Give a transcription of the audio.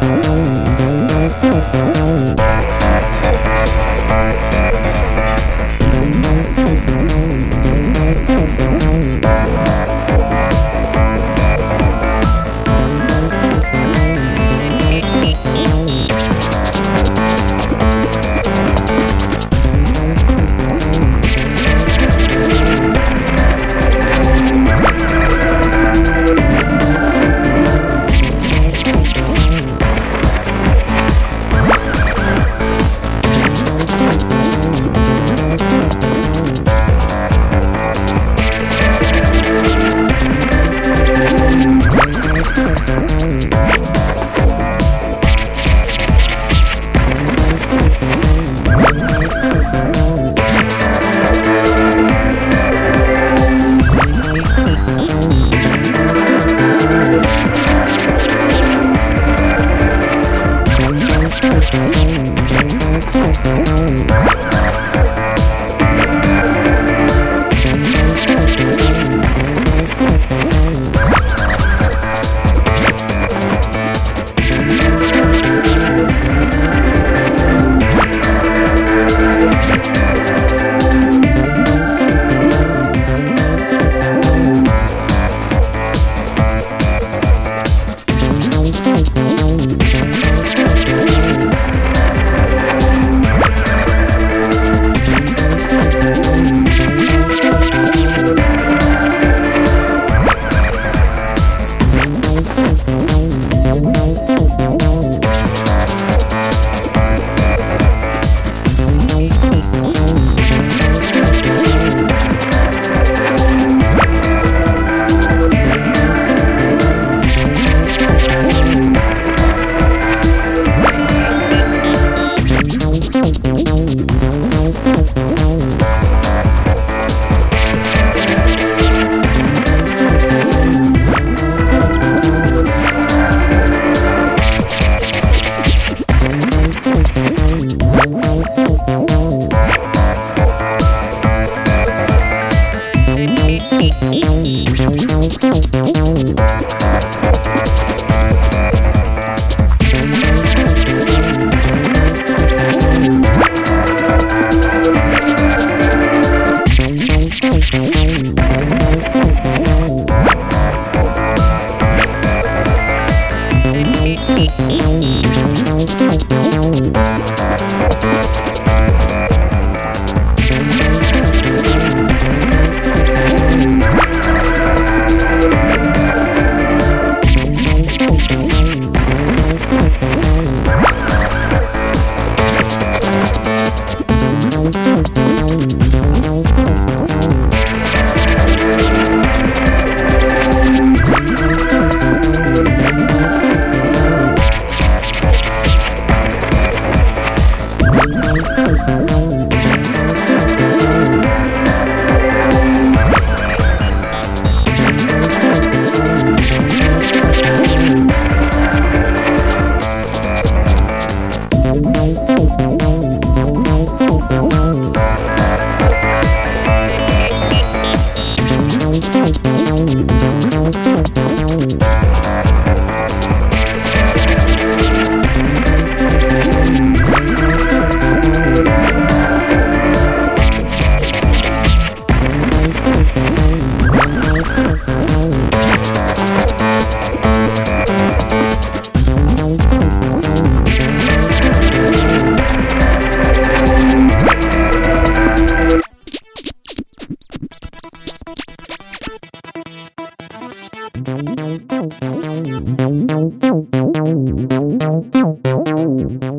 Podcast. down.